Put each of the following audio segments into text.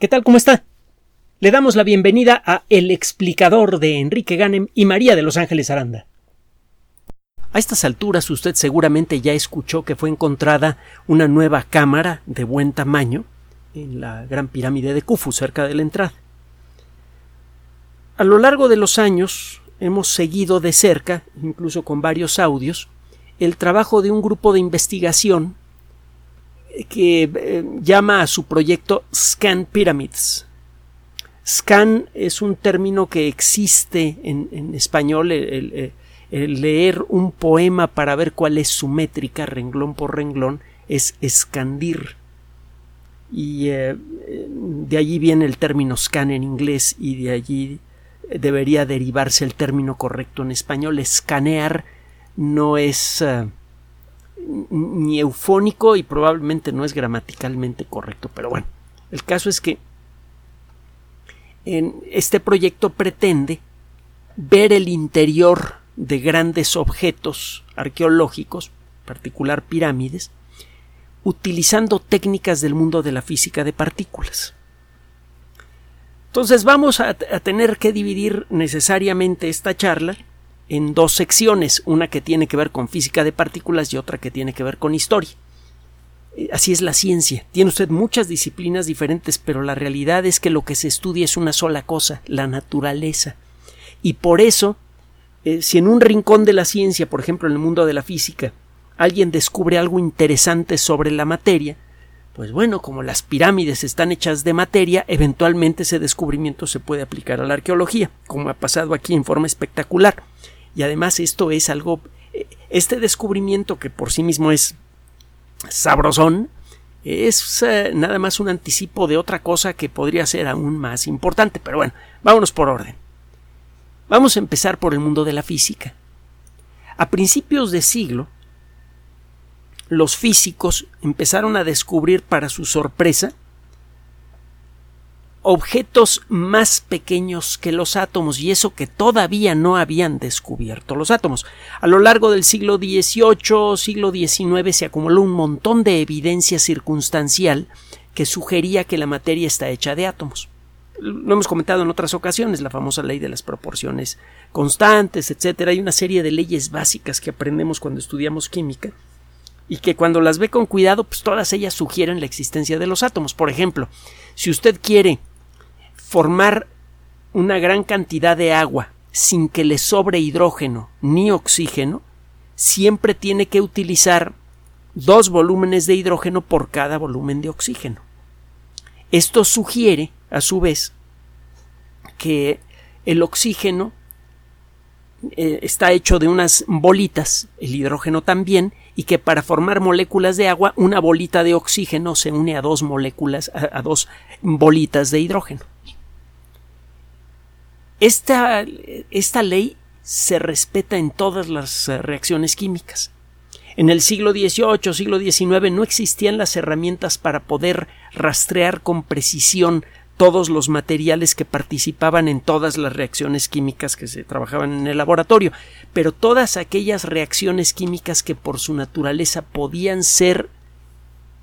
¿Qué tal? ¿Cómo está? Le damos la bienvenida a El explicador de Enrique Ganem y María de Los Ángeles Aranda. A estas alturas usted seguramente ya escuchó que fue encontrada una nueva cámara de buen tamaño en la gran pirámide de Khufu, cerca de la entrada. A lo largo de los años hemos seguido de cerca, incluso con varios audios, el trabajo de un grupo de investigación que eh, llama a su proyecto Scan Pyramids. Scan es un término que existe en, español, el, leer un poema para ver cuál es su métrica, renglón por renglón, es escandir. Y eh, de allí viene el término scan en inglés y de allí debería derivarse el término correcto en español. Escanear no es eh, ni eufónico y probablemente no es gramaticalmente correcto, pero bueno, el caso es que en este proyecto pretende ver el interior de grandes objetos arqueológicos, en particular pirámides, utilizando técnicas del mundo de la física de partículas. Entonces vamos a, a tener que dividir necesariamente esta charla en dos secciones, una que tiene que ver con física de partículas y otra que tiene que ver con historia. Eh, así es la ciencia. Tiene usted muchas disciplinas diferentes, pero la realidad es que lo que se estudia es una sola cosa, la naturaleza. Y por eso, eh, si en un rincón de la ciencia, por ejemplo en el mundo de la física, alguien descubre algo interesante sobre la materia, pues bueno, como las pirámides están hechas de materia, eventualmente ese descubrimiento se puede aplicar a la arqueología, como ha pasado aquí en forma espectacular. Y además esto es algo, este descubrimiento que por sí mismo es sabrosón, es eh, nada más un anticipo de otra cosa que podría ser aún más importante. Pero bueno, vámonos por orden. Vamos a empezar por el mundo de la física. A principios de siglo, los físicos empezaron a descubrir para su sorpresa objetos más pequeños que los átomos y eso que todavía no habían descubierto los átomos. A lo largo del siglo XVIII, siglo XIX se acumuló un montón de evidencia circunstancial que sugería que la materia está hecha de átomos. Lo hemos comentado en otras ocasiones, la famosa ley de las proporciones constantes, etcétera. Hay una serie de leyes básicas que aprendemos cuando estudiamos química y que cuando las ve con cuidado, pues todas ellas sugieren la existencia de los átomos. Por ejemplo, si usted quiere formar una gran cantidad de agua sin que le sobre hidrógeno ni oxígeno, siempre tiene que utilizar dos volúmenes de hidrógeno por cada volumen de oxígeno. Esto sugiere, a su vez, que el oxígeno eh, está hecho de unas bolitas, el hidrógeno también, y que para formar moléculas de agua, una bolita de oxígeno se une a dos moléculas, a dos bolitas de hidrógeno. Esta, ley se respeta en todas las eh, reacciones químicas. En el siglo XVIII, siglo XIX no existían las herramientas para poder rastrear con precisión todos los materiales que participaban en todas las reacciones químicas que se trabajaban en el laboratorio, pero todas aquellas reacciones químicas que por su naturaleza podían ser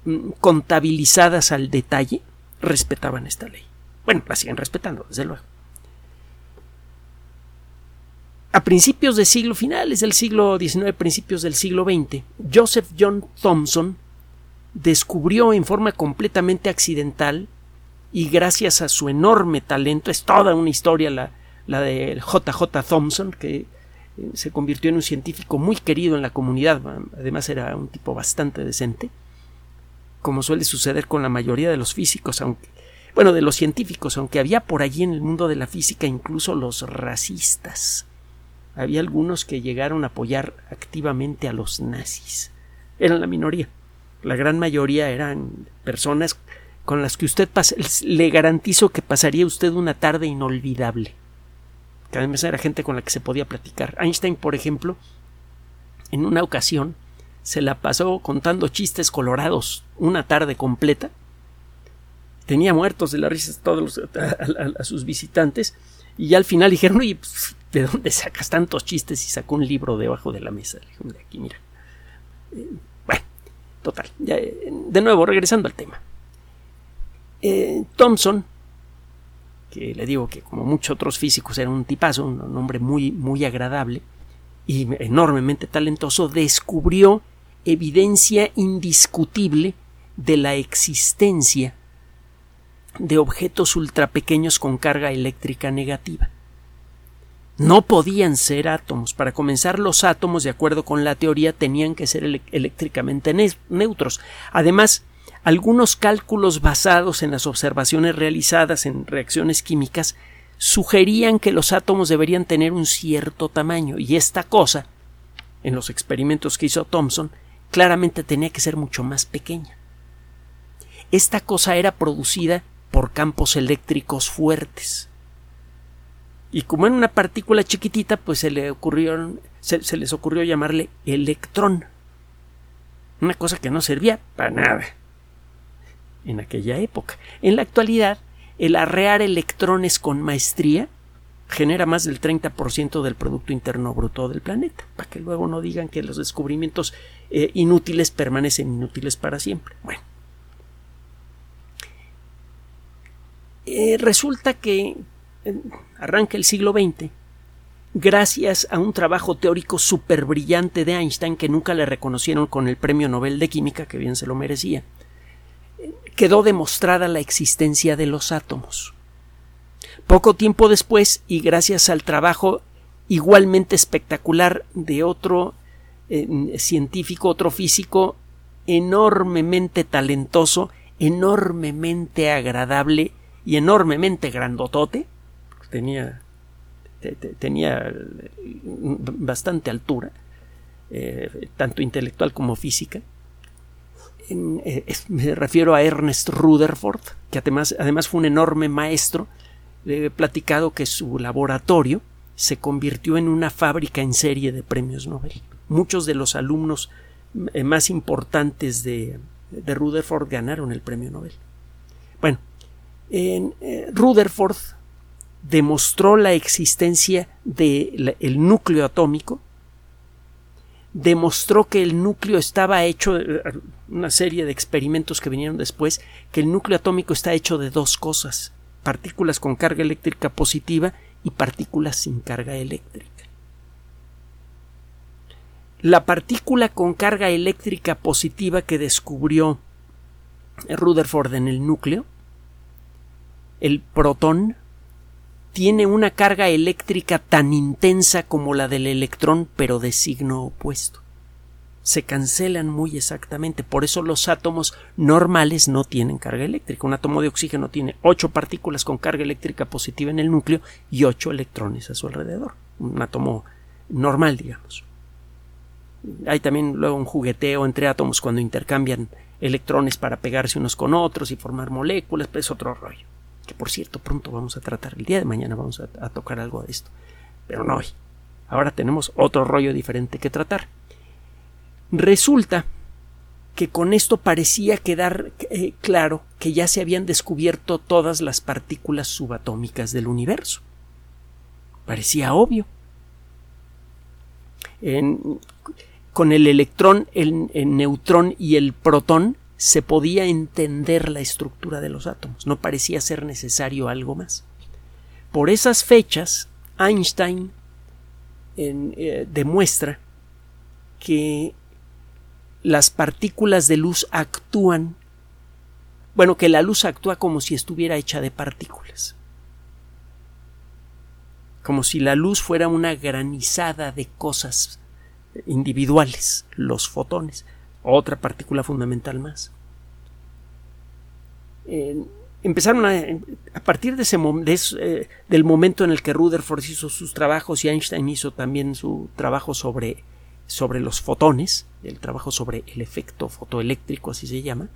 mm, contabilizadas al detalle, respetaban esta ley. Bueno, la siguen respetando, desde luego. A principios del siglo finales del siglo XIX, principios del siglo XX, Joseph John Thomson descubrió en forma completamente accidental y gracias a su enorme talento, es toda una historia la, la de JJ Thomson, que eh, se convirtió en un científico muy querido en la comunidad, además era un tipo bastante decente, como suele suceder con la mayoría de los físicos, aunque, bueno, de los científicos, aunque había por allí en el mundo de la física incluso los racistas había algunos que llegaron a apoyar activamente a los nazis. Eran la minoría. La gran mayoría eran personas con las que usted le garantizo que pasaría usted una tarde inolvidable. Que además era gente con la que se podía platicar. Einstein, por ejemplo, en una ocasión se la pasó contando chistes colorados una tarde completa. Tenía muertos de la risa todos a, sus visitantes y ya al final dijeron, oye, pues, ¿de dónde sacas tantos chistes? Y sacó un libro debajo de la mesa. de aquí, mira. Eh, bueno, total. de nuevo, regresando al tema. Eh, Thomson, que le digo que como muchos otros físicos era un tipazo, un hombre muy, muy agradable y enormemente talentoso, descubrió evidencia indiscutible de la existencia de objetos ultrapequeños con carga eléctrica negativa. No podían ser átomos. Para comenzar, los átomos, de acuerdo con la teoría, tenían que ser eléctricamente neutros. Además, algunos cálculos basados en las observaciones realizadas en reacciones químicas sugerían que los átomos deberían tener un cierto tamaño y esta cosa, en los experimentos que hizo Thomson, claramente tenía que ser mucho más pequeña. Esta cosa era producida por campos eléctricos fuertes. Y como en una partícula chiquitita, pues se, le ocurrió, se les ocurrió llamarle electrón. Una cosa que no servía para nada en aquella época. En la actualidad, el arrear electrones con maestría genera más del 30% del Producto Interno Bruto del planeta, para que luego no digan que los descubrimientos eh, inútiles permanecen inútiles para siempre. Bueno. Eh, resulta que arranca el siglo XX gracias a un trabajo teórico súper brillante de Einstein que nunca le reconocieron con el Premio Nobel de Química, que bien se lo merecía, quedó demostrada la existencia de los átomos. Poco tiempo después, y gracias al trabajo igualmente espectacular de otro eh, científico, otro físico enormemente talentoso, enormemente agradable y enormemente grandotote, tenía, tenía bastante altura, eh, tanto intelectual como física, eh, me refiero a Ernest Rutherford, que además, además fue un enorme maestro. Le he platicado que su laboratorio se convirtió en una fábrica en serie de premios Nobel. Muchos de los alumnos eh, más importantes de, Rutherford ganaron el premio Nobel. Bueno, en, Rutherford demostró la existencia del núcleo atómico demostró que el núcleo estaba hecho, eh, una serie de experimentos que vinieron después, que el núcleo atómico está hecho de dos cosas, partículas con carga eléctrica positiva y partículas sin carga eléctrica. La partícula con carga eléctrica positiva que descubrió Rutherford en el núcleo, el protón, tiene una carga eléctrica tan intensa como la del electrón, pero de signo opuesto. Se cancelan muy exactamente, por eso los átomos normales no tienen carga eléctrica. Un átomo de oxígeno tiene ocho partículas con carga eléctrica positiva en el núcleo y ocho electrones a su alrededor. Un átomo normal, digamos. Hay también luego un jugueteo entre átomos cuando intercambian electrones para pegarse unos con otros y formar moléculas, pero es otro rollo que por cierto pronto vamos a tratar, el día de mañana vamos a, tocar algo de esto, pero no hoy. Ahora tenemos otro rollo diferente que tratar. Resulta que con esto parecía quedar eh, claro que ya se habían descubierto todas las partículas subatómicas del universo. Parecía obvio. con el electrón, el, neutrón y el protón se podía entender la estructura de los átomos, no parecía ser necesario algo más. Por esas fechas, Einstein eh, demuestra que las partículas de luz actúan, bueno, que la luz actúa como si estuviera hecha de partículas, como si la luz fuera una granizada de cosas individuales, los fotones otra partícula fundamental más. empezaron a, a, partir de ese eh, del momento en el que Rutherford hizo sus trabajos y Einstein hizo también su trabajo sobre, sobre los fotones, el trabajo sobre el efecto fotoeléctrico, así se llama,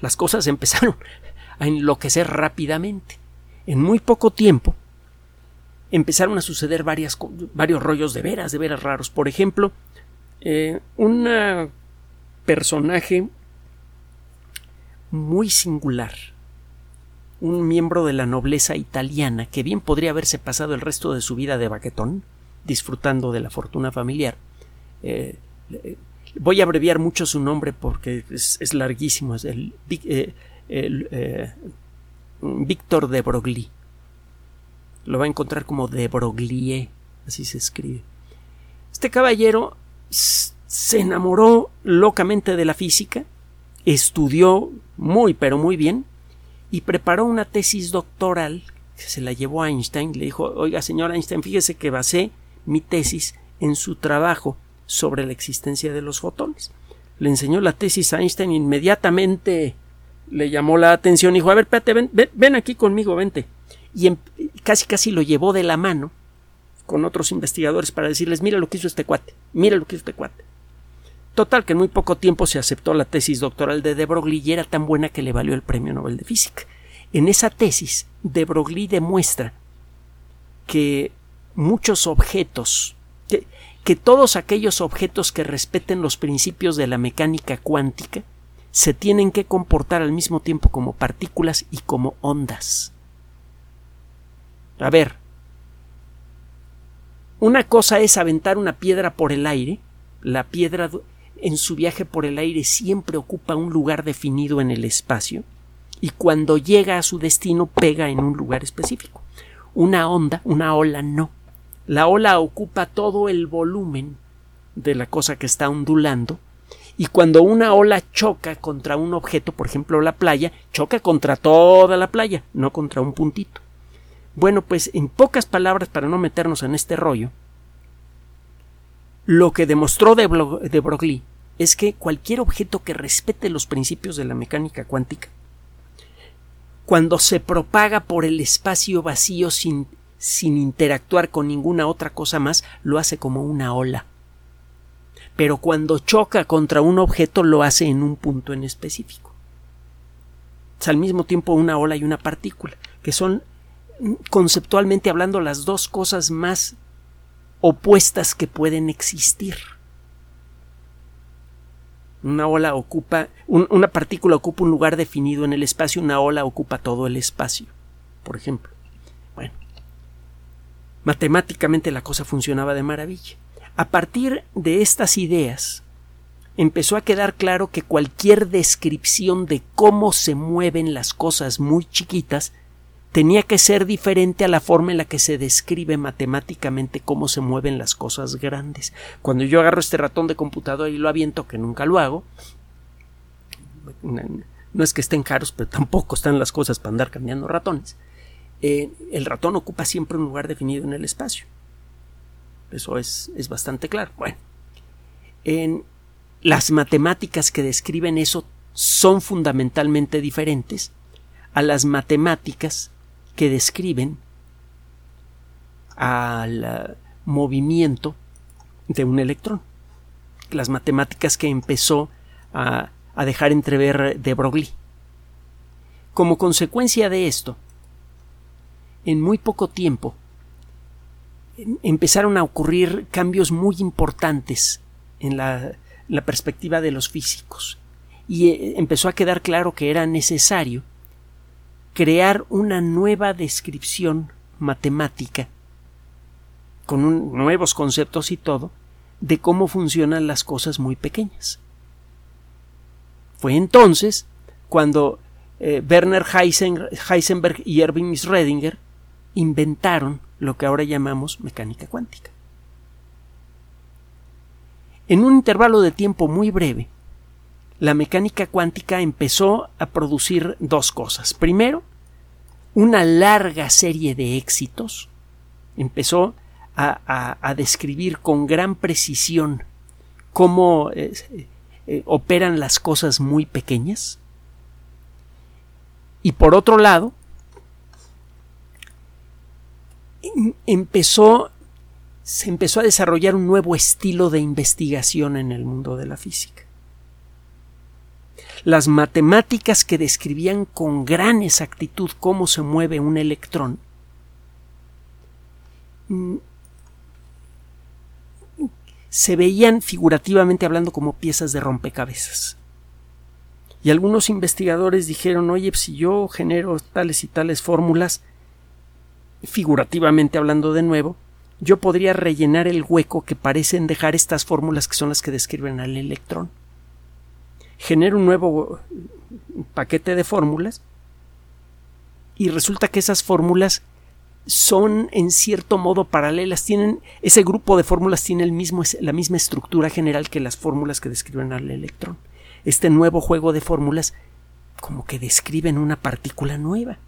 las cosas empezaron a enloquecer rápidamente. En muy poco tiempo empezaron a suceder varios rollos de veras, de veras raros. Por ejemplo, eh, un personaje muy singular, un miembro de la nobleza italiana que bien podría haberse pasado el resto de su vida de baquetón, disfrutando de la fortuna familiar. Eh, voy a abreviar mucho su nombre porque es, larguísimo. Es el, eh, Víctor de Broglie. Lo va a encontrar como de Broglie, así se escribe. Este caballero se enamoró locamente de la física, estudió muy pero muy bien y preparó una tesis doctoral que se la llevó a Einstein. Le dijo, oiga, señor Einstein, fíjese que basé mi tesis en su trabajo sobre la existencia de los fotones. Le enseñó la tesis a Einstein inmediatamente le llamó la atención y dijo, a ver, espérate, ven, ven, aquí conmigo, vente. Y em, casi casi lo llevó de la mano con otros investigadores para decirles, mira lo que hizo este cuate, mira lo que hizo este cuate. Total, que en muy poco tiempo se aceptó la tesis doctoral de De Broglie y era tan buena que le valió el Premio Nobel de Física. En esa tesis, De Broglie demuestra que muchos objetos, que, que todos aquellos objetos que respeten los principios de la mecánica cuántica, se tienen que comportar al mismo tiempo como partículas y como ondas. A ver, una cosa es aventar una piedra por el aire, la piedra en su viaje por el aire siempre ocupa un lugar definido en el espacio, y cuando llega a su destino pega en un lugar específico. Una onda, una ola no. La ola ocupa todo el volumen de la cosa que está ondulando y cuando una ola choca contra un objeto, por ejemplo la playa, choca contra toda la playa, no contra un puntito. Bueno, pues en pocas palabras, para no meternos en este rollo, lo que demostró de, Broglie es que cualquier objeto que respete los principios de la mecánica cuántica, cuando se propaga por el espacio vacío sin, sin interactuar con ninguna otra cosa más, lo hace como una ola pero cuando choca contra un objeto lo hace en un punto en específico. Es al mismo tiempo una ola y una partícula, que son conceptualmente hablando las dos cosas más opuestas que pueden existir. Una ola ocupa, una partícula ocupa un lugar definido en el espacio, una ola ocupa todo el espacio, por ejemplo. Bueno, matemáticamente la cosa funcionaba de maravilla. A partir de estas ideas, empezó a quedar claro que cualquier descripción de cómo se mueven las cosas muy chiquitas tenía que ser diferente a la forma en la que se describe matemáticamente cómo se mueven las cosas grandes. Cuando yo agarro este ratón de computadora y lo aviento, que nunca lo hago, no es que estén caros, pero tampoco están las cosas para andar cambiando ratones. Eh, el ratón ocupa siempre un lugar definido en el espacio. Eso es, bastante claro. Bueno, en las matemáticas que describen eso son fundamentalmente diferentes a las matemáticas que describen al movimiento de un electrón. Las matemáticas que empezó a, a dejar entrever de Broglie. Como consecuencia de esto, en muy poco tiempo, empezaron a ocurrir cambios muy importantes en la, perspectiva de los físicos y eh, empezó a quedar claro que era necesario crear una nueva descripción matemática con nuevos conceptos y todo de cómo funcionan las cosas muy pequeñas. Fue entonces cuando eh, Werner Heisenberg y Erwin Schrödinger inventaron lo que ahora llamamos mecánica cuántica. En un intervalo de tiempo muy breve, la mecánica cuántica empezó a producir dos cosas. Primero, una larga serie de éxitos. Empezó a, describir con gran precisión cómo eh, eh, operan las cosas muy pequeñas. Y por otro lado, empezó se empezó a desarrollar un nuevo estilo de investigación en el mundo de la física. Las matemáticas que describían con gran exactitud cómo se mueve un electrón mm, se veían figurativamente hablando como piezas de rompecabezas. Y algunos investigadores dijeron, oye, si yo genero tales y tales fórmulas, figurativamente hablando de nuevo, yo podría rellenar el hueco que parecen dejar estas fórmulas que son las que describen al electrón. Genera un nuevo paquete de fórmulas y resulta que esas fórmulas son en cierto modo paralelas, tienen ese grupo de fórmulas tiene el mismo, la misma estructura general que las fórmulas que describen al electrón. Este nuevo juego de fórmulas como que describen una partícula nueva.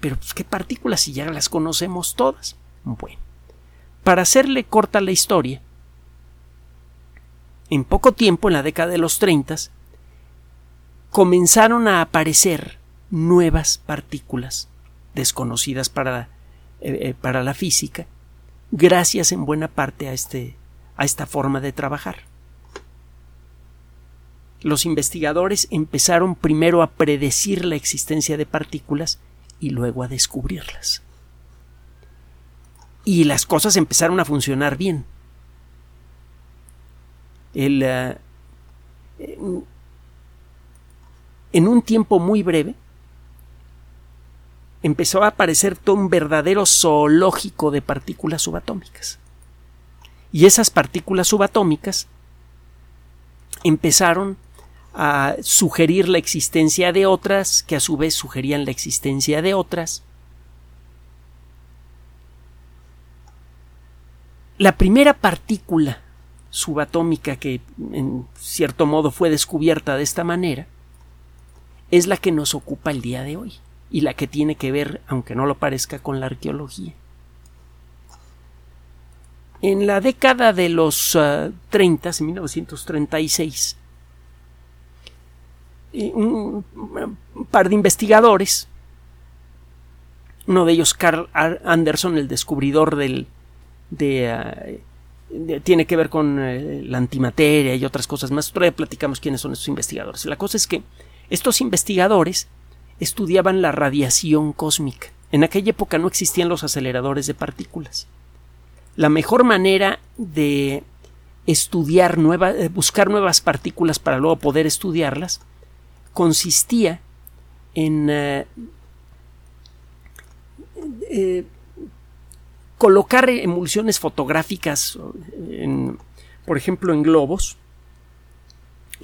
Pero pues, ¿qué partículas si ya las conocemos todas? Bueno, para hacerle corta la historia, en poco tiempo, en la década de los 30, comenzaron a aparecer nuevas partículas desconocidas para, eh, eh, para la física, gracias en buena parte a, este, a esta forma de trabajar. Los investigadores empezaron primero a predecir la existencia de partículas y luego a descubrirlas. Y las cosas empezaron a funcionar bien. El, eh, en un tiempo muy breve, empezó a aparecer todo un verdadero zoológico de partículas subatómicas. Y esas partículas subatómicas empezaron a sugerir la existencia de otras, que a su vez sugerían la existencia de otras. La primera partícula subatómica que en cierto modo fue descubierta de esta manera es la que nos ocupa el día de hoy y la que tiene que ver, aunque no lo parezca, con la arqueología. En la década de los 30, en 1936, un par de investigadores, uno de ellos Carl Anderson, el descubridor del, de, tiene que ver con eh, la antimateria y otras cosas más. Todavía platicamos quiénes son estos investigadores. La cosa es que estos investigadores estudiaban la radiación cósmica. En aquella época no existían los aceleradores de partículas. La mejor manera de estudiar nuevas, eh, buscar nuevas partículas para luego poder estudiarlas consistía en eh, eh, colocar emulsiones fotográficas, por ejemplo, en globos,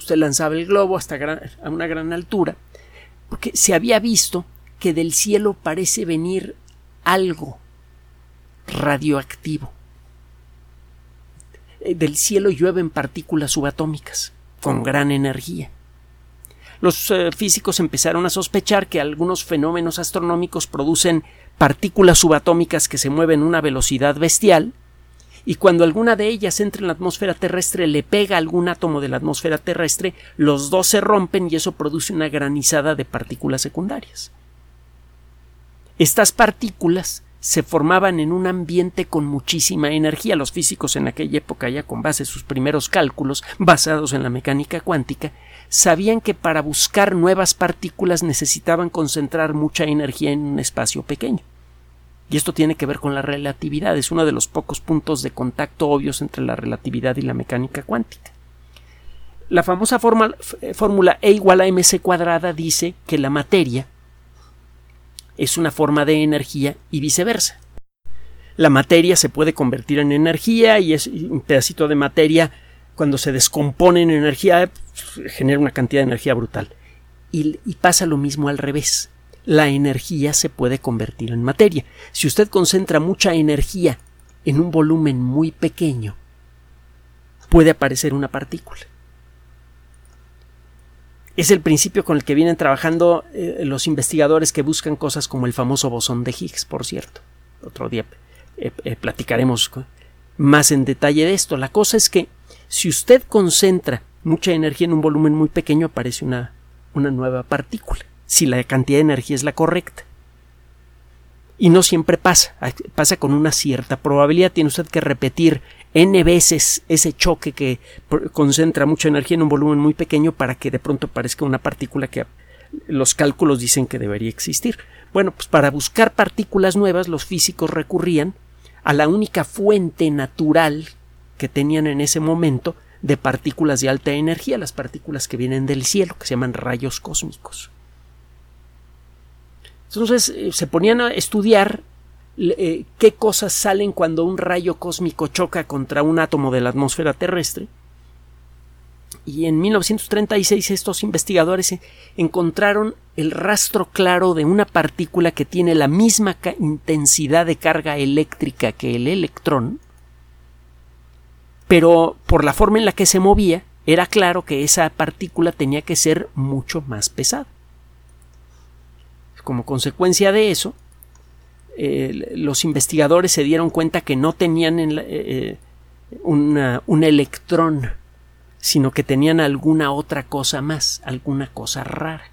usted lanzaba el globo hasta a una gran altura, porque se había visto que del cielo parece venir algo radioactivo. Eh, del cielo llueven partículas subatómicas con gran energía. Los eh, físicos empezaron a sospechar que algunos fenómenos astronómicos producen partículas subatómicas que se mueven a una velocidad bestial y cuando alguna de ellas entra en la atmósfera terrestre le pega algún átomo de la atmósfera terrestre, los dos se rompen y eso produce una granizada de partículas secundarias. Estas partículas se formaban en un ambiente con muchísima energía. Los físicos en aquella época, ya con base en sus primeros cálculos, basados en la mecánica cuántica, sabían que para buscar nuevas partículas necesitaban concentrar mucha energía en un espacio pequeño. Y esto tiene que ver con la relatividad, es uno de los pocos puntos de contacto obvios entre la relatividad y la mecánica cuántica. La famosa fórmula E igual a mc cuadrada dice que la materia es una forma de energía y viceversa. La materia se puede convertir en energía y es un pedacito de materia cuando se descompone en energía genera una cantidad de energía brutal. y pasa lo mismo al revés la energía se puede convertir en materia. Si usted concentra mucha energía en un volumen muy pequeño, puede aparecer una partícula. Es el principio con el que vienen trabajando eh, los investigadores que buscan cosas como el famoso bosón de Higgs, por cierto. Otro día eh, eh, platicaremos más en detalle de esto. La cosa es que si usted concentra mucha energía en un volumen muy pequeño, aparece una, una nueva partícula si la cantidad de energía es la correcta. Y no siempre pasa, pasa con una cierta probabilidad. Tiene usted que repetir n veces ese choque que concentra mucha energía en un volumen muy pequeño para que de pronto parezca una partícula que los cálculos dicen que debería existir. Bueno, pues para buscar partículas nuevas los físicos recurrían a la única fuente natural que tenían en ese momento de partículas de alta energía, las partículas que vienen del cielo, que se llaman rayos cósmicos. Entonces eh, se ponían a estudiar eh, qué cosas salen cuando un rayo cósmico choca contra un átomo de la atmósfera terrestre y en 1936 estos investigadores encontraron el rastro claro de una partícula que tiene la misma intensidad de carga eléctrica que el electrón, pero por la forma en la que se movía, era claro que esa partícula tenía que ser mucho más pesada. Como consecuencia de eso, los investigadores se dieron cuenta que no tenían eh, eh, un electrón, sino que tenían alguna otra cosa más, alguna cosa rara.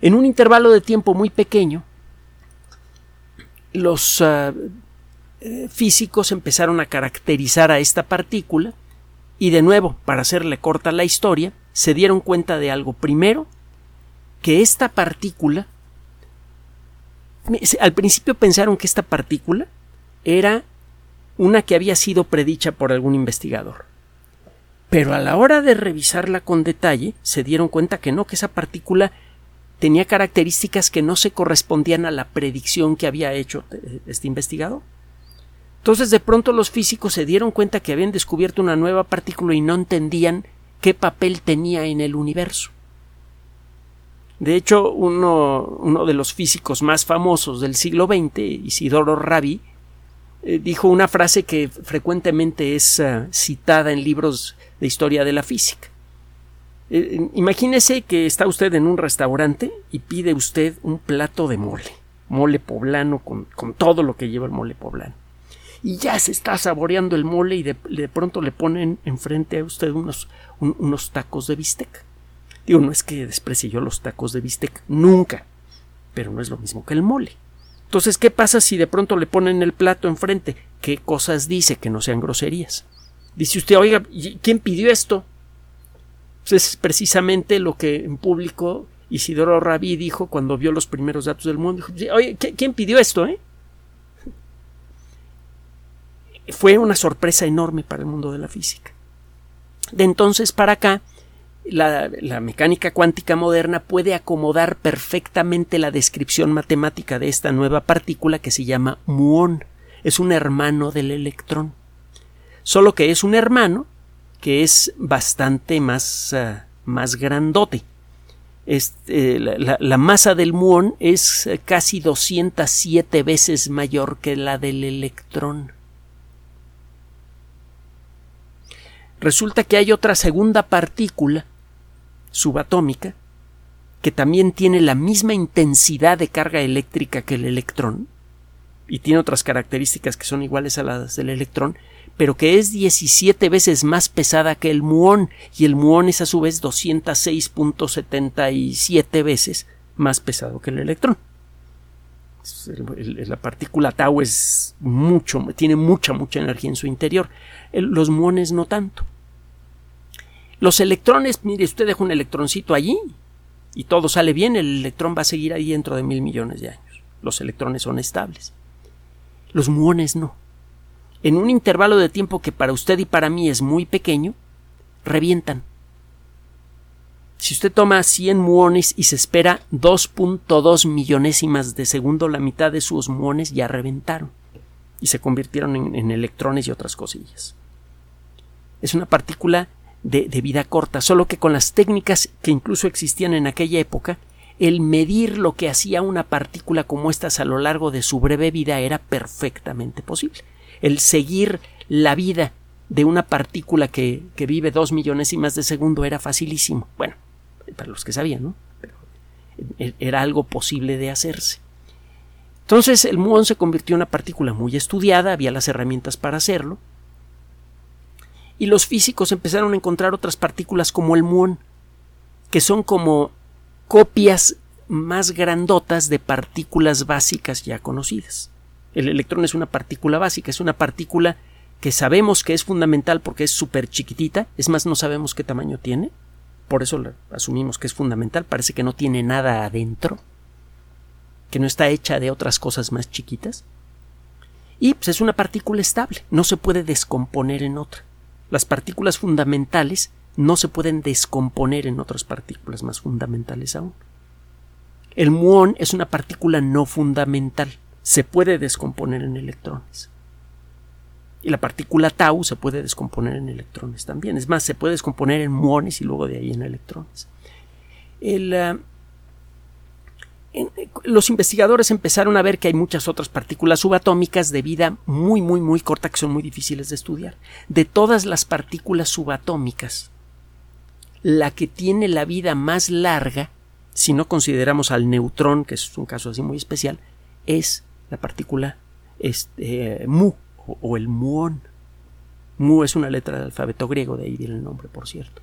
En un intervalo de tiempo muy pequeño, los ah, eh, físicos empezaron a caracterizar a esta partícula y de nuevo, para hacerle corta la historia, se dieron cuenta de algo. Primero, que esta partícula al principio pensaron que esta partícula era una que había sido predicha por algún investigador. Pero a la hora de revisarla con detalle, se dieron cuenta que no, que esa partícula tenía características que no se correspondían a la predicción que había hecho este investigador. Entonces de pronto los físicos se dieron cuenta que habían descubierto una nueva partícula y no entendían qué papel tenía en el universo. De hecho, uno, uno de los físicos más famosos del siglo XX, Isidoro Rabi, eh, dijo una frase que frecuentemente es ah, citada en libros de historia de la física. Eh, imagínese que está usted en un restaurante y pide usted un plato de mole, mole poblano con, todo lo que lleva el mole poblano. Y ya se está saboreando el mole y de, pronto le ponen enfrente a usted unos, unos tacos de bistec. Digo, no es que desprecie yo los tacos de bistec, nunca, pero no es lo mismo que el mole. Entonces, ¿qué pasa si de pronto le ponen el plato enfrente? ¿Qué cosas dice que no sean groserías? Dice usted, oiga, ¿quién pidió esto? Pues es precisamente lo que en público Isidoro Rabí dijo cuando vio los primeros datos del mundo. Oye, ¿quién pidió esto? Eh? Fue una sorpresa enorme para el mundo de la física. De entonces para acá, la, mecánica cuántica moderna puede acomodar perfectamente la descripción matemática de esta nueva partícula que se llama muón. Es un hermano del electrón. Solo que es un hermano que es bastante más, ah, más grandote. Este, la, la, masa del muón es casi 207 veces mayor que la del electrón. Resulta que hay otra segunda partícula subatómica que también tiene la misma intensidad de carga eléctrica que el electrón y tiene otras características que son iguales a las del electrón, pero que es 17 veces más pesada que el muón y el muón es a su vez 206.77 veces más pesado que el electrón. La partícula tau es mucho, tiene mucha, mucha energía en su interior. Los muones no tanto. Los electrones, mire, usted deja un electroncito allí y todo sale bien, el electrón va a seguir ahí dentro de mil millones de años. Los electrones son estables. Los muones no. En un intervalo de tiempo que para usted y para mí es muy pequeño, revientan. Si usted toma 100 muones y se espera 2.2 millonésimas de segundo, la mitad de sus muones ya reventaron y se convirtieron en, en electrones y otras cosillas. Es una partícula de, vida corta, solo que con las técnicas que incluso existían en aquella época, el medir lo que hacía una partícula como estas a lo largo de su breve vida era perfectamente posible. El seguir la vida de una partícula que, que vive dos millonésimas de segundo era facilísimo. Bueno, para los que sabían, ¿no? Pero e, era algo posible de hacerse. Entonces el muón se convirtió en una partícula muy estudiada, había las herramientas para hacerlo, y los físicos empezaron a encontrar otras partículas como el muón, que son como copias más grandotas de partículas básicas ya conocidas. El electrón es una partícula básica, es una partícula que sabemos que es fundamental porque es súper chiquitita, es más, no sabemos qué tamaño tiene, por eso asumimos que es fundamental, parece que no tiene nada adentro, que no está hecha de otras cosas más chiquitas, y pues es una partícula estable, no se puede descomponer en otra. Las partículas fundamentales no se pueden descomponer en otras partículas más fundamentales aún. El muón es una partícula no fundamental, se puede descomponer en electrones. Y la partícula tau se puede descomponer en electrones también. Es más, se puede descomponer en muones y luego de ahí en electrones. Ah, los investigadores empezaron a ver que hay muchas otras partículas subatómicas de vida muy, muy, muy corta que son muy difíciles de estudiar. De todas las partículas subatómicas, la que tiene la vida más larga, si no consideramos al neutrón, que es un caso así muy especial, es la partícula este, mu o, el muón. Mu es una letra del alfabeto griego, de ahí viene el nombre, por cierto.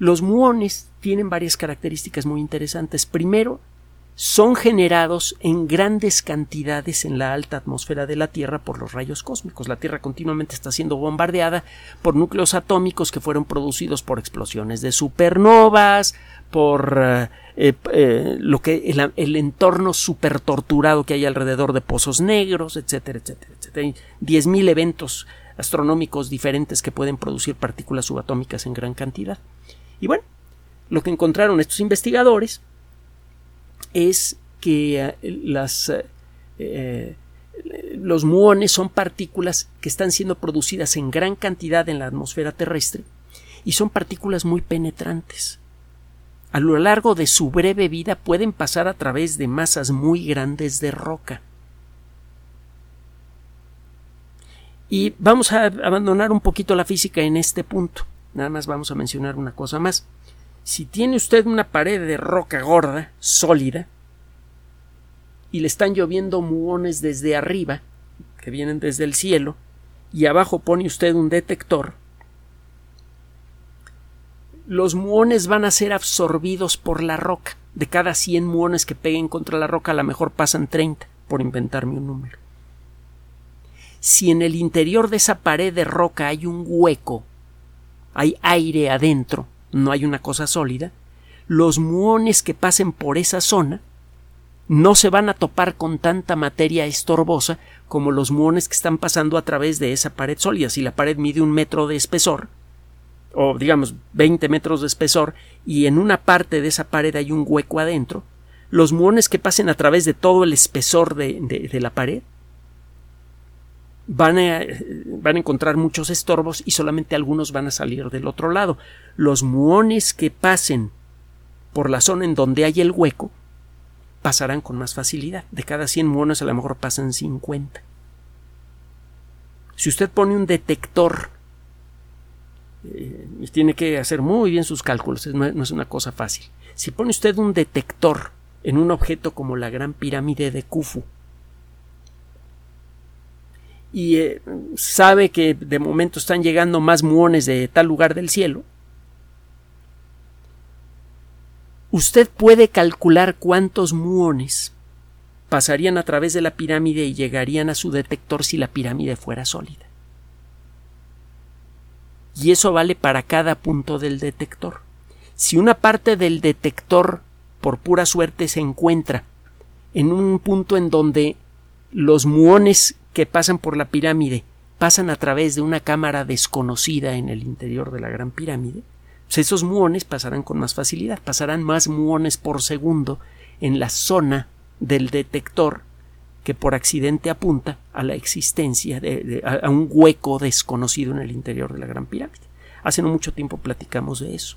Los muones tienen varias características muy interesantes. Primero, son generados en grandes cantidades en la alta atmósfera de la Tierra por los rayos cósmicos. La Tierra continuamente está siendo bombardeada por núcleos atómicos que fueron producidos por explosiones de supernovas, por eh, eh, eh, lo que el, entorno super torturado que hay alrededor de pozos negros, etcétera, etcétera, etcétera. Hay 10.000 eventos astronómicos diferentes que pueden producir partículas subatómicas en gran cantidad. Y bueno, lo que encontraron estos investigadores es que eh, eh, eh, los muones son partículas que están siendo producidas en gran cantidad en la atmósfera terrestre y son partículas muy penetrantes. A lo largo de su breve vida pueden pasar a través de masas muy grandes de roca. Y vamos a abandonar un poquito la física en este punto. Nada más vamos a mencionar una cosa más. Si tiene usted una pared de roca gorda, sólida, y le están lloviendo muones desde arriba, que vienen desde el cielo, y abajo pone usted un detector, los muones van a ser absorbidos por la roca. De cada 100 muones que peguen contra la roca, a lo mejor pasan 30, por inventarme un número. Si en el interior de esa pared de roca hay un hueco, hay aire adentro, no hay una cosa sólida, los muones que pasen por esa zona no se van a topar con tanta materia estorbosa como los muones que están pasando a través de esa pared sólida. Si la pared mide un metro de espesor, o digamos 20 metros de espesor, y en una parte de esa pared hay un hueco adentro, los muones que pasen a través de todo el espesor de, de la pared van a, van a encontrar muchos estorbos y solamente algunos van a salir del otro lado. Los muones que pasen por la zona en donde hay el hueco pasarán con más facilidad. De cada 100 muones a lo mejor pasan 50. Si usted pone un detector, eh, tiene que hacer muy bien sus cálculos, no, no es una cosa fácil. Si pone usted un detector en un objeto como la Gran Pirámide de Khufu, y eh, sabe que de momento están llegando más muones de tal lugar del cielo, usted puede calcular cuántos muones pasarían a través de la pirámide y llegarían a su detector si la pirámide fuera sólida. Y eso vale para cada punto del detector. Si una parte del detector, por pura suerte, se encuentra en un punto en donde los muones que pasan por la pirámide pasan a través de una cámara desconocida en el interior de la gran pirámide, pues esos muones pasarán con más facilidad, pasarán más muones por segundo en la zona del detector que por accidente apunta a la existencia de, a un hueco desconocido en el interior de la gran pirámide. Hace no mucho tiempo platicamos de eso.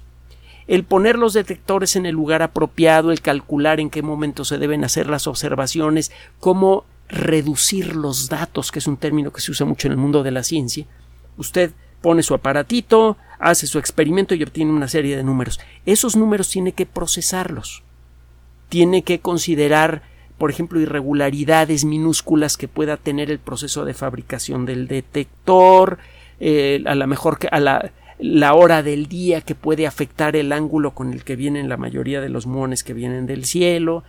El poner los detectores en el lugar apropiado, el calcular en qué momento se deben hacer las observaciones, cómo reducir los datos, que es un término que se usa mucho en el mundo de la ciencia. Usted pone su aparatito, hace su experimento y obtiene una serie de números. Esos números tiene que procesarlos. Tiene que considerar, por ejemplo, irregularidades minúsculas que pueda tener el proceso de fabricación del detector, eh, a lo mejor a la, la hora del día que puede afectar el ángulo con el que vienen la mayoría de los muones que vienen del cielo.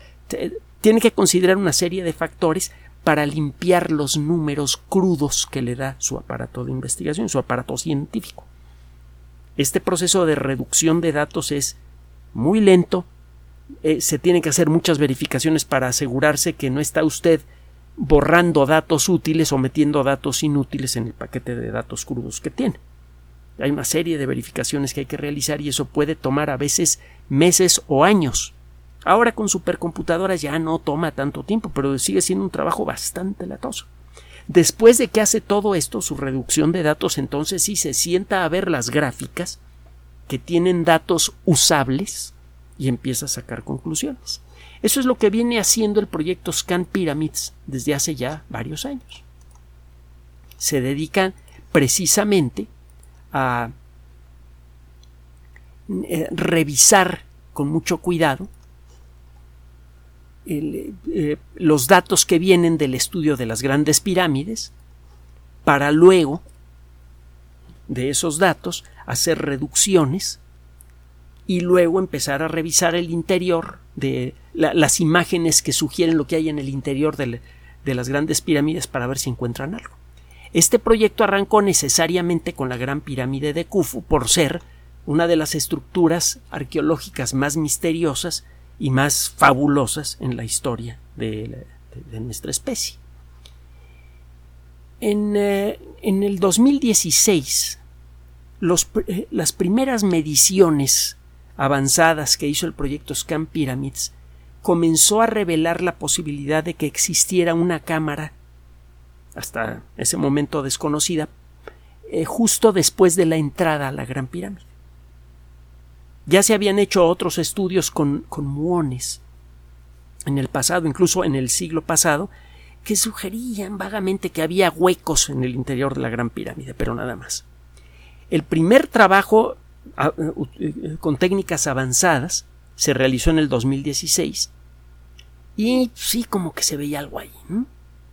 Tiene que considerar una serie de factores para limpiar los números crudos que le da su aparato de investigación, su aparato científico. Este proceso de reducción de datos es muy lento, eh, se tienen que hacer muchas verificaciones para asegurarse que no está usted borrando datos útiles o metiendo datos inútiles en el paquete de datos crudos que tiene. Hay una serie de verificaciones que hay que realizar y eso puede tomar a veces meses o años. Ahora con supercomputadoras ya no toma tanto tiempo, pero sigue siendo un trabajo bastante latoso. Después de que hace todo esto, su reducción de datos, entonces sí se sienta a ver las gráficas que tienen datos usables y empieza a sacar conclusiones. Eso es lo que viene haciendo el proyecto Scan Pyramids desde hace ya varios años. Se dedican precisamente a eh, revisar con mucho cuidado eh, los datos que vienen del estudio de las grandes pirámides para luego de esos datos hacer reducciones y luego empezar a revisar el interior de las imágenes que sugieren lo que hay en el interior de, de las grandes pirámides para ver si encuentran algo. Este proyecto arrancó necesariamente con la Gran Pirámide de Khufu por ser una de las estructuras arqueológicas más misteriosas y más fabulosas en la historia de, nuestra especie. En, eh, el 2016, eh, las primeras mediciones avanzadas que hizo el proyecto Scan Pyramids comenzó a revelar la posibilidad de que existiera una cámara, hasta ese momento desconocida, eh, justo después de la entrada a la Gran Pirámide. Ya se habían hecho otros estudios con, muones en el pasado, incluso en el siglo pasado, que sugerían vagamente que había huecos en el interior de la Gran Pirámide, pero nada más. El primer trabajo eh, con técnicas avanzadas se realizó en el 2016 y sí como que se veía algo ahí,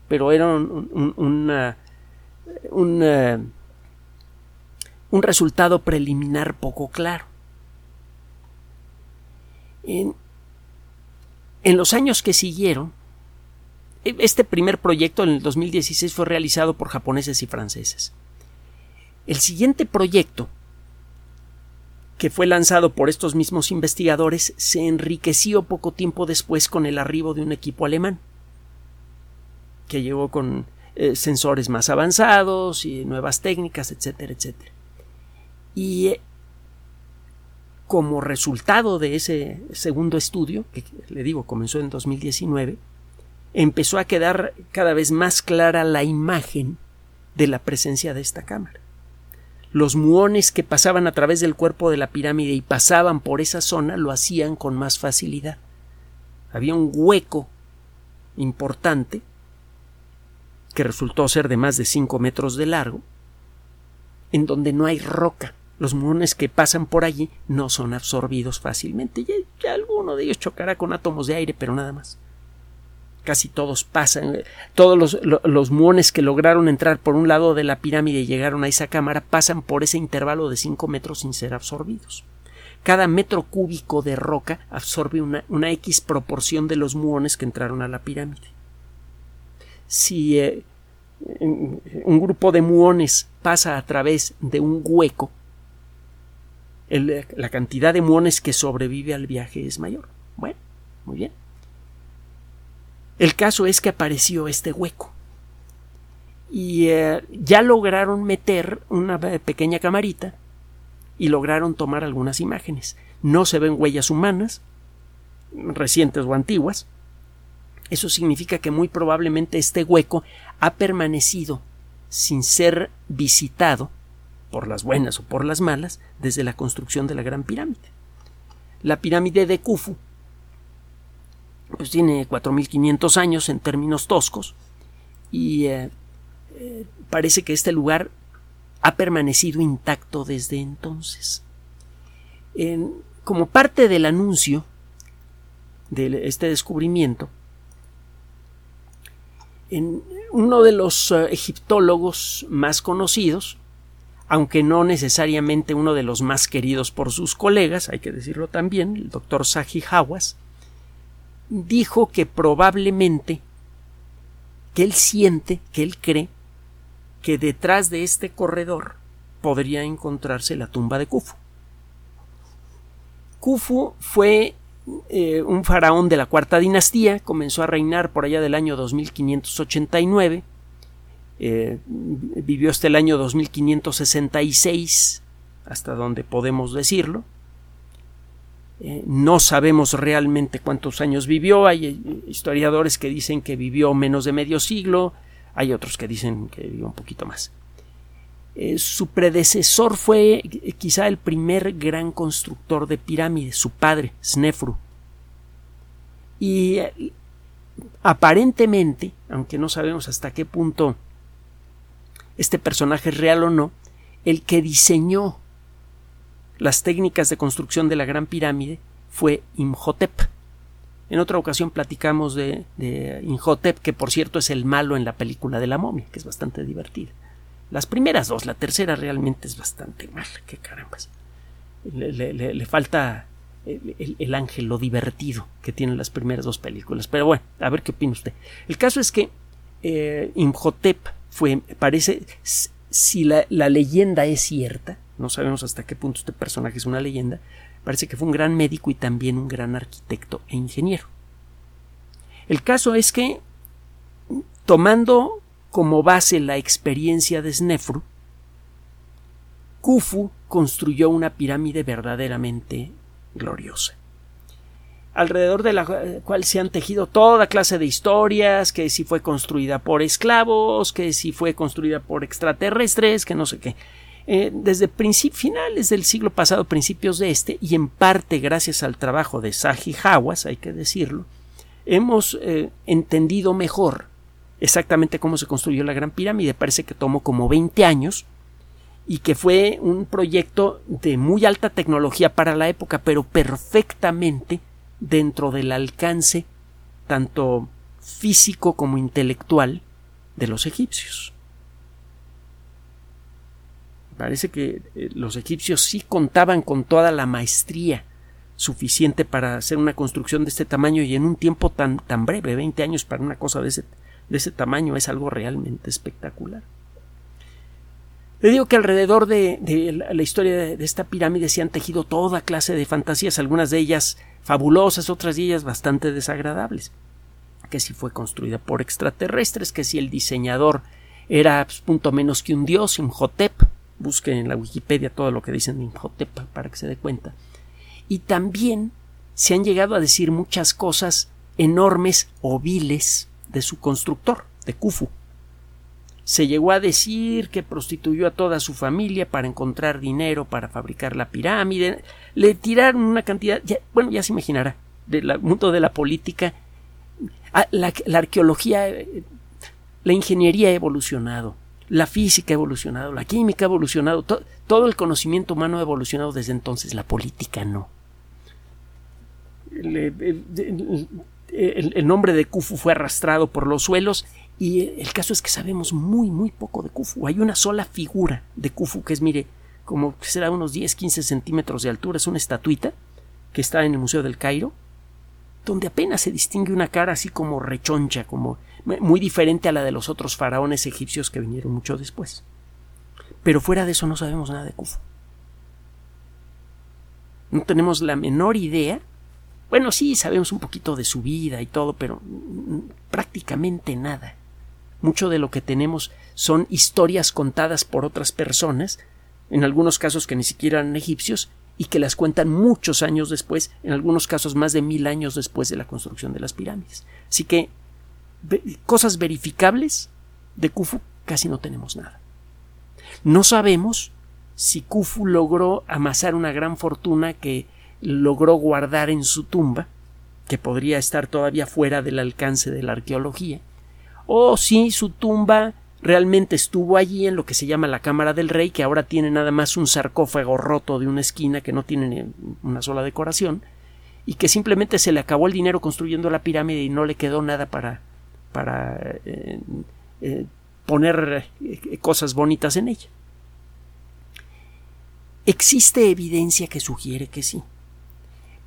pero era un resultado preliminar poco claro. En, los años que siguieron, e, este primer proyecto en el 2016 fue realizado por japoneses y franceses. El siguiente proyecto, que fue lanzado por estos mismos investigadores, se enriqueció poco tiempo después con el arribo de un equipo alemán, que llegó con eh, sensores más avanzados y nuevas técnicas, etcétera, etcétera. Y eh, como resultado de ese segundo estudio, que le digo comenzó en 2019, empezó a quedar cada vez más clara la imagen de la presencia de esta cámara. Los muones que pasaban a través del cuerpo de la pirámide y pasaban por esa zona lo hacían con más facilidad. Había un hueco importante que resultó ser de más de 5 metros de largo, en donde no hay roca los muones que pasan por allí no son absorbidos fácilmente. Y, alguno de ellos chocará con átomos de aire, pero nada más. Casi todos pasan, todos los, muones que lograron entrar por un lado de la pirámide y llegaron a esa cámara pasan por ese intervalo de 5 metros sin ser absorbidos. Cada metro cúbico de roca absorbe una, una X proporción de los muones que entraron a la pirámide. Si eh, un grupo de muones pasa a través de un hueco, la cantidad de muones que sobrevive al viaje es mayor. Bueno, muy bien. El caso es que apareció este hueco. Y eh, ya lograron meter una pequeña camarita y lograron tomar algunas imágenes. No se ven huellas humanas, recientes o antiguas. Eso significa que muy probablemente este hueco ha permanecido sin ser visitado por las buenas o por las malas, desde la construcción de la Gran Pirámide. La pirámide de Khufu pues tiene 4.500 años en términos toscos y eh, eh, parece que este lugar ha permanecido intacto desde entonces. como parte del anuncio de este descubrimiento, en uno de los eh, egiptólogos más conocidos, aunque no necesariamente uno de los más queridos por sus colegas, hay que decirlo también, el doctor Saji Hawass, dijo que probablemente que él siente, que él cree que detrás de este corredor podría encontrarse la tumba de Khufu. Khufu fue eh, un faraón de la cuarta dinastía, comenzó a reinar por allá del año 2589, eh, vivió hasta el año 2566, hasta donde podemos decirlo. Eh, no sabemos realmente cuántos años vivió. Hay eh, historiadores que dicen que vivió menos de medio siglo. Hay otros que dicen que vivió un poquito más. Su predecesor fue quizá el primer gran constructor de pirámides, su padre, Snefru. Y aparentemente, aunque no sabemos hasta qué punto este personaje es real o no, el que diseñó las técnicas de construcción de la Gran Pirámide fue Imhotep. En otra ocasión platicamos de, Imhotep, que por cierto es el malo en la película de la momia, que es bastante divertida. Las primeras dos, la tercera realmente es bastante mala, qué carambas. Le, falta el, ángel, lo divertido que tienen las primeras dos películas. Pero bueno, a ver qué opina usted. El caso es que eh, Imhotep fue, parece, si la, la leyenda es cierta, no sabemos hasta qué punto este personaje es una leyenda, parece que fue un gran médico y también un gran arquitecto e ingeniero. El caso es que, tomando como base la experiencia de Snefru, Khufu construyó una pirámide verdaderamente gloriosa alrededor de la cual se han tejido toda clase de historias, que si fue construida por esclavos, que si fue construida por extraterrestres, que no sé qué. Eh, desde finales del siglo pasado, principios de este, y en parte gracias al trabajo de Saji Hawass, hay que decirlo, hemos eh, entendido mejor exactamente cómo se construyó la Gran Pirámide. Parece que tomó como 20 años y que fue un proyecto de muy alta tecnología para la época, pero perfectamente dentro del alcance tanto físico como intelectual de los egipcios. Parece que eh, los egipcios sí contaban con toda la maestría suficiente para hacer una construcción de este tamaño y en un tiempo tan, tan breve, 20 años para una cosa de ese, de ese tamaño es algo realmente espectacular. Le digo que alrededor de, de la historia de, de, esta pirámide se han tejido toda clase de fantasías, algunas de ellas fabulosas, otras de ellas bastante desagradables. Que si fue construida por extraterrestres, que si el diseñador era pues, punto menos que un dios, Imhotep. Busquen en la Wikipedia todo lo que dicen de Imhotep para que se dé cuenta. Y también se han llegado a decir muchas cosas enormes o viles de su constructor, de Khufu. Se llegó a decir que prostituyó a toda su familia para encontrar dinero para fabricar la pirámide. Le tiraron una cantidad, bueno, ya se imaginará, del mundo de la política. Ah, la, arqueología, la ingeniería ha evolucionado, la física ha evolucionado, la química ha evolucionado, to, todo el conocimiento humano ha evolucionado desde entonces, la política no. El, el, el nombre de Khufu fue arrastrado por los suelos y el caso es que sabemos muy, muy poco de Khufu. Hay una sola figura de Khufu que es, mire, como será unos 10, 15 centímetros de altura. Es una estatuita que está en el Museo del Cairo, donde apenas se distingue una cara así como rechoncha, como muy diferente a la de los otros faraones egipcios que vinieron mucho después. Pero fuera de eso no sabemos nada de Khufu. No tenemos la menor idea. Bueno, sí, sabemos un poquito de su vida y todo, pero prácticamente nada. Mucho de lo que tenemos son historias contadas por otras personas, en algunos casos que ni siquiera eran egipcios, y que las cuentan muchos años después, en algunos casos más de mil años después de la construcción de las pirámides. Así que cosas verificables de Khufu casi no tenemos nada. No sabemos si Khufu logró amasar una gran fortuna que logró guardar en su tumba, que podría estar todavía fuera del alcance de la arqueología, o si su tumba realmente estuvo allí en lo que se llama la Cámara del Rey, que ahora tiene nada más un sarcófago roto de una esquina que no tiene ni una sola decoración, y que simplemente se le acabó el dinero construyendo la pirámide y no le quedó nada para, para eh, eh, poner eh, cosas bonitas en ella. Existe evidencia que sugiere que sí.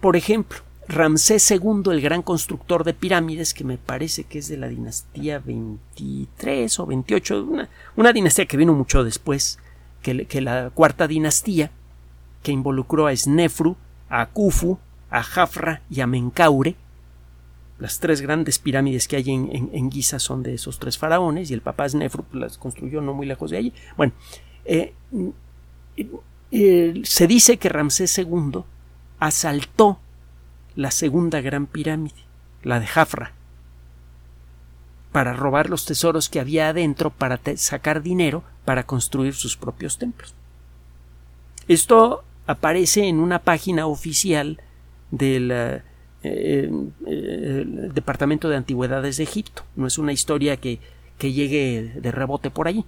Por ejemplo, Ramsés II, el gran constructor de pirámides, que me parece que es de la dinastía 23 o 28, una, una dinastía que vino mucho después que, la cuarta dinastía, que involucró a Snefru, a Khufu, a Jafra y a Menkaure. Las tres grandes pirámides que hay en, en, en Giza son de esos tres faraones y el papá Snefru pues, las construyó no muy lejos de allí. Bueno, eh, eh, se dice que Ramsés II asaltó la segunda gran pirámide, la de Jafra. para robar los tesoros que había adentro para sacar dinero para construir sus propios templos. Esto aparece en una página oficial del eh, eh, Departamento de Antigüedades de Egipto. No es una historia que, que llegue de rebote por allí.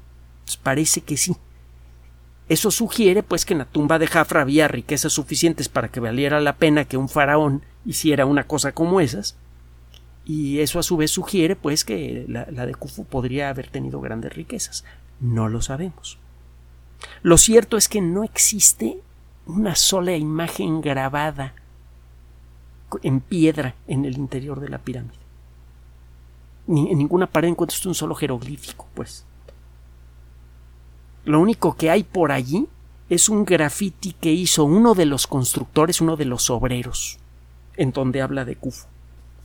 Parece que sí. Eso sugiere pues que en la tumba de Jafra había riquezas suficientes para que valiera la pena que un faraón hiciera una cosa como esas y eso a su vez sugiere pues que la, de Khufu podría haber tenido grandes riquezas. No lo sabemos. Lo cierto es que no existe una sola imagen grabada en piedra en el interior de la pirámide. Ni en ninguna pared encuentras un solo jeroglífico, pues. Lo único que hay por allí es un grafiti que hizo uno de los constructores, uno de los obreros, en donde habla de Khufu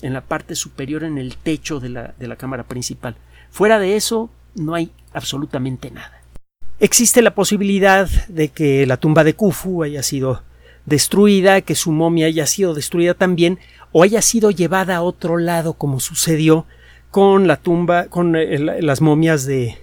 en la parte superior en el techo de la, de la cámara principal. Fuera de eso, no hay absolutamente nada. Existe la posibilidad de que la tumba de Khufu haya sido destruida, que su momia haya sido destruida también, o haya sido llevada a otro lado, como sucedió con la tumba, con eh, las momias de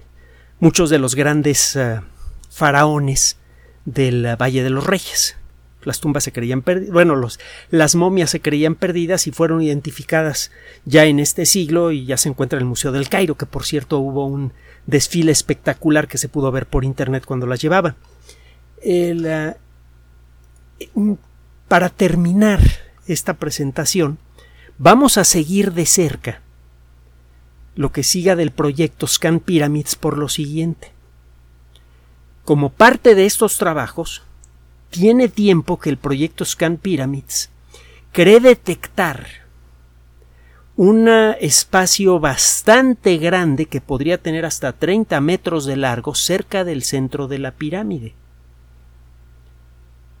muchos de los grandes eh, faraones del Valle de los Reyes. Las tumbas se creían perdidas, bueno, los, las momias se creían perdidas y fueron identificadas ya en este siglo y ya se encuentra en el Museo del Cairo, que por cierto hubo un desfile espectacular que se pudo ver por internet cuando las llevaba. Eh, para terminar esta presentación, vamos a seguir de cerca lo que siga del proyecto Scan Pyramids por lo siguiente. Como parte de estos trabajos, tiene tiempo que el proyecto Scan Pyramids cree detectar un espacio bastante grande que podría tener hasta 30 metros de largo cerca del centro de la pirámide.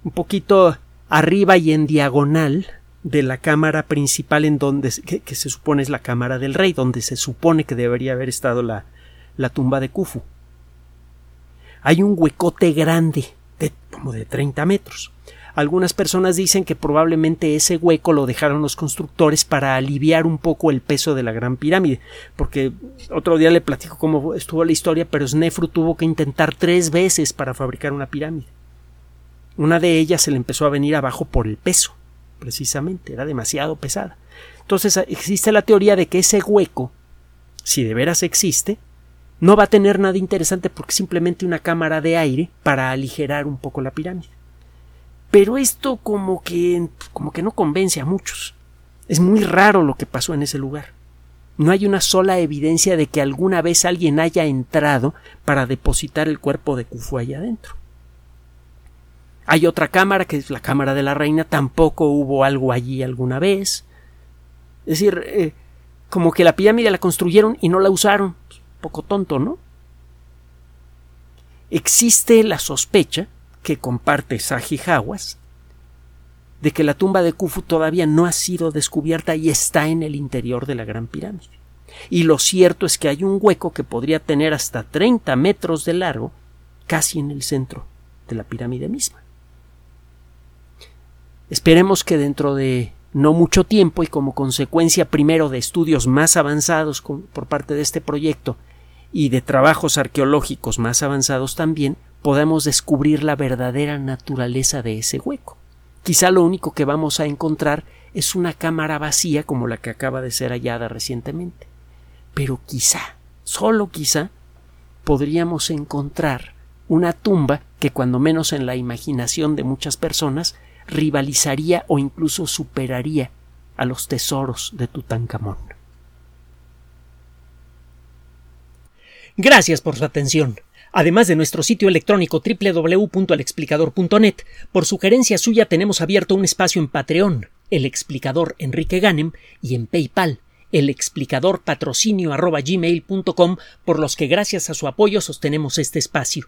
Un poquito arriba y en diagonal de la cámara principal en donde que, se supone es la cámara del rey, donde se supone que debería haber estado la, la tumba de Khufu. Hay un huecote grande de como de 30 metros. Algunas personas dicen que probablemente ese hueco lo dejaron los constructores para aliviar un poco el peso de la gran pirámide, porque otro día le platico cómo estuvo la historia, pero Snefru tuvo que intentar tres veces para fabricar una pirámide. Una de ellas se le empezó a venir abajo por el peso, precisamente, era demasiado pesada. Entonces existe la teoría de que ese hueco, si de veras existe, no va a tener nada interesante porque simplemente una cámara de aire para aligerar un poco la pirámide. Pero esto como que como que no convence a muchos. Es muy raro lo que pasó en ese lugar. No hay una sola evidencia de que alguna vez alguien haya entrado para depositar el cuerpo de Kufu allá adentro. Hay otra cámara, que es la cámara de la reina, tampoco hubo algo allí alguna vez. Es decir, eh, como que la pirámide la construyeron y no la usaron poco tonto, ¿no? Existe la sospecha que comparte Saji de que la tumba de Khufu todavía no ha sido descubierta y está en el interior de la Gran Pirámide. Y lo cierto es que hay un hueco que podría tener hasta 30 metros de largo, casi en el centro de la pirámide misma. Esperemos que dentro de no mucho tiempo y como consecuencia primero de estudios más avanzados por parte de este proyecto y de trabajos arqueológicos más avanzados también, podemos descubrir la verdadera naturaleza de ese hueco. Quizá lo único que vamos a encontrar es una cámara vacía como la que acaba de ser hallada recientemente. Pero quizá, solo quizá, podríamos encontrar una tumba que cuando menos en la imaginación de muchas personas rivalizaría o incluso superaría a los tesoros de Tutankamón. Gracias por su atención. Además de nuestro sitio electrónico www.alexplicador.net, por sugerencia suya tenemos abierto un espacio en Patreon, el explicador Enrique Ganem, y en PayPal, el explicador patrocinio por los que gracias a su apoyo sostenemos este espacio.